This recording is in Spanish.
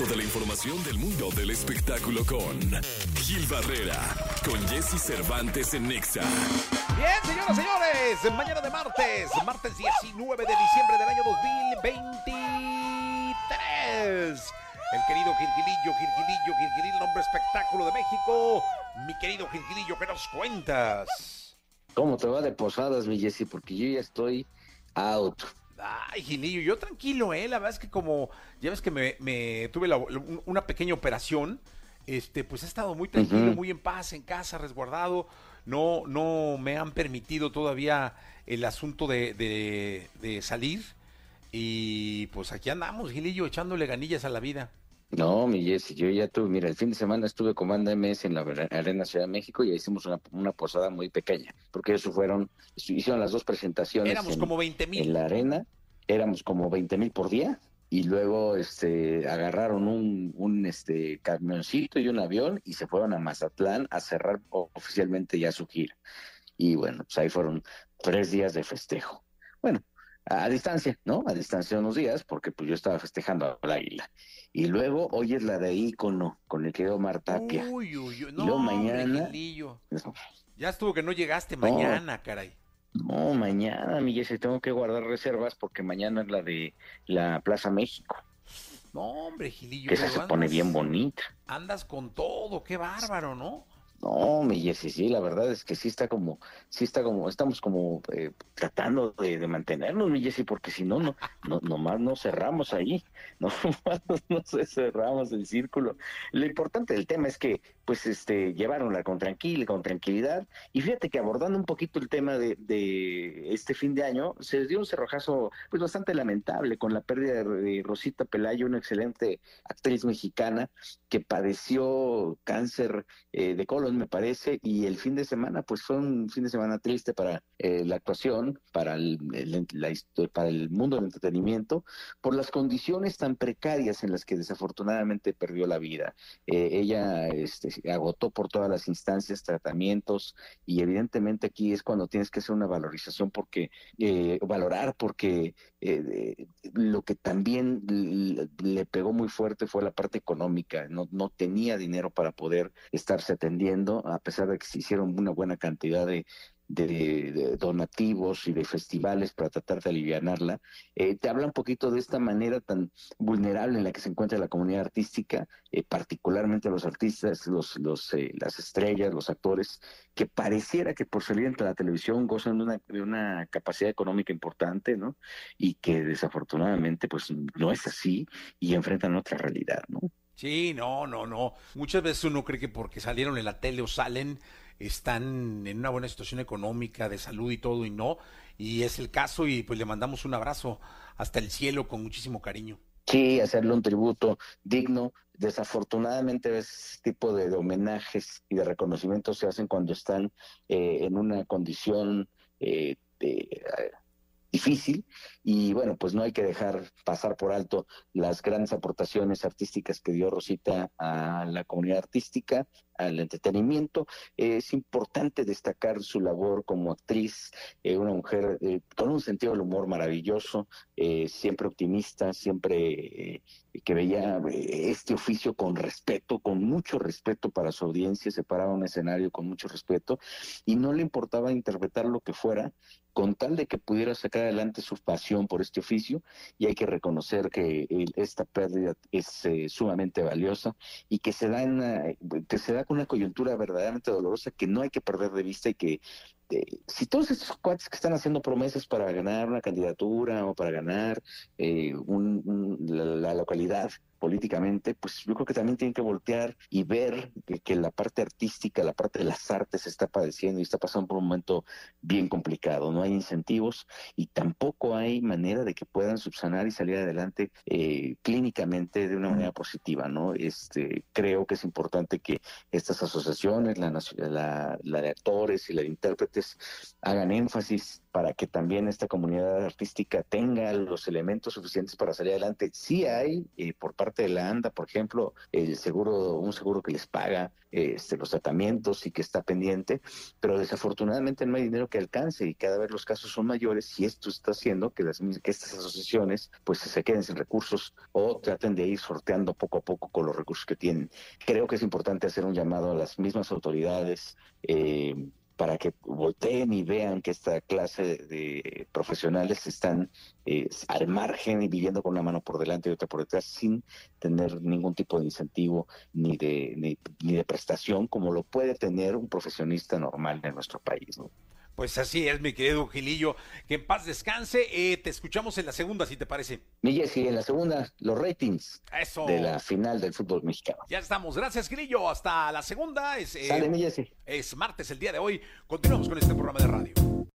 resto de la información del mundo del espectáculo con Gil Barrera, con Jesse Cervantes en Nexa. Bien, señoras, señores, mañana de martes, martes 19 de diciembre del año 2023. El querido Gilgilillo, Gilgilillo, Gilgilillo, el hombre espectáculo de México. Mi querido Gilgilillo, ¿qué nos cuentas? ¿Cómo te va de posadas, mi Jesse? Porque yo ya estoy out. Ay, Gilillo, yo tranquilo, ¿eh? La verdad es que como, ya ves que me, me tuve la- una pequeña operación, este, pues he estado muy tranquilo, muy en paz, en casa, resguardado. No, no me han permitido todavía el asunto de, de, de salir. Y pues aquí andamos, Gilillo, echándole ganillas a la vida. No, mi Jesse, yo ya tuve, mira, el fin de semana estuve con Banda MS en la Arena Ciudad de México y ahí hicimos una, una posada muy pequeña, porque ellos fueron, hicieron las dos presentaciones Éramos en, como 20 en mil. la arena, éramos como 20 mil por día y luego este agarraron un, un este camioncito y un avión y se fueron a Mazatlán a cerrar oficialmente ya su gira. Y bueno, pues ahí fueron tres días de festejo. A, distancia, ¿no? A distancia unos días, porque pues yo estaba festejando al águila. Y luego hoy es la de ícono con el querido Omar Tapia. Uy, uy, uy. No, luego hombre, mañana- Gilillo. Ya estuvo que no llegaste mañana, caray. No, mañana, mi Jesse, tengo que guardar reservas porque mañana es la de la Plaza México, No, hombre, Gilillo. que esa se pone bien bonita. Andas con todo, qué bárbaro, ¿no? No, mi Jesse, sí, la verdad es que sí está como, sí está como, estamos como eh, tratando de, mantenernos, mi Jesse, porque si no, no, no, nomás no cerramos ahí, no, no cerramos el círculo. Lo importante del tema es que, pues, este, llevaronla con tranquila, con tranquilidad, y fíjate que abordando un poquito el tema de, de este fin de año, se dio un cerrojazo, pues, bastante lamentable con la pérdida de Rosita Pelayo, una excelente actriz mexicana que padeció cáncer eh, de colon, me parece, y el fin de semana, pues fue un fin de semana triste para eh, la actuación, para el, para el mundo del entretenimiento, por las condiciones tan precarias en las que desafortunadamente perdió la vida. Eh, ella este, agotó por todas las instancias, tratamientos, y evidentemente aquí es cuando tienes que hacer una valorización porque, eh, valorar, porque eh, lo que también le pegó muy fuerte fue la parte económica, no, no tenía dinero para poder estarse atendiendo, a pesar de que se hicieron una buena cantidad de, donativos y de festivales para tratar de alivianarla. Eh, te habla un poquito de esta manera tan vulnerable en la que se encuentra la comunidad artística, eh, particularmente los artistas, los, eh, las estrellas, los actores, que pareciera que por salir entre la televisión gozan de una, de una capacidad económica importante, ¿no? Y que desafortunadamente pues no es así y enfrentan otra realidad, ¿no? Sí, no, no, no. Muchas veces uno cree que porque salieron en la tele o salen, están en una buena situación económica, de salud y todo, y no. Y es el caso, y pues le mandamos un abrazo hasta el cielo con muchísimo cariño. Sí, hacerle un tributo digno. Desafortunadamente ese tipo de, homenajes y de reconocimientos se hacen cuando están eh, en una condición eh, de, difícil y bueno, pues no hay que dejar pasar por alto las grandes aportaciones artísticas que dio Rosita a la comunidad artística, al entretenimiento. Eh, es importante destacar su labor como actriz, eh, una mujer eh, con un sentido del humor maravilloso, siempre optimista, siempre que veía este oficio con respeto, con mucho respeto para su audiencia, se paraba un escenario con mucho respeto y no le importaba interpretar lo que fuera con tal de que pudiera sacar adelante su pasión por este oficio y hay que reconocer que esta pérdida es eh, sumamente valiosa y que se da en que se da una coyuntura verdaderamente dolorosa que no hay que perder de vista y que eh, si todos estos cuates que están haciendo promesas para ganar una candidatura o para ganar eh, un- un- la, la localidad políticamente, pues yo creo que también tienen que voltear y ver que, la parte artística, la parte de las artes está padeciendo y está pasando por un momento bien complicado. No hay incentivos y tampoco hay manera de que puedan subsanar y salir adelante eh, clínicamente de una manera positiva, ¿no? Este, creo que es importante que estas asociaciones, la, la, la de actores y la de intérpretes, hagan énfasis para que también esta comunidad artística tenga los elementos suficientes para salir adelante. Sí hay, eh, por parte parte de la ANDA, por ejemplo, el seguro, un seguro que les paga este, los tratamientos y que está pendiente, pero desafortunadamente no hay dinero que alcance y cada vez los casos son mayores y esto está haciendo que, las, que estas asociaciones pues se queden sin recursos o traten de ir sorteando poco a poco con los recursos que tienen. Creo que es importante hacer un llamado a las mismas autoridades, eh, para que volteen y vean que esta clase de profesionales están eh, al margen y viviendo con una mano por delante y otra por detrás sin tener ningún tipo de incentivo ni de, ni, ni de prestación como lo puede tener un profesionista normal en nuestro país. ¿no? Pues así es, mi querido Gilillo. Que en paz descanse. Eh, te escuchamos en la segunda, si te parece. Mi Jessy, en la segunda, los ratings Eso. de la final del fútbol mexicano. Ya estamos. Gracias, Gilillo. Hasta la segunda. Es, eh, Sale, mi Jessy. Es martes el día de hoy. Continuamos con este programa de radio.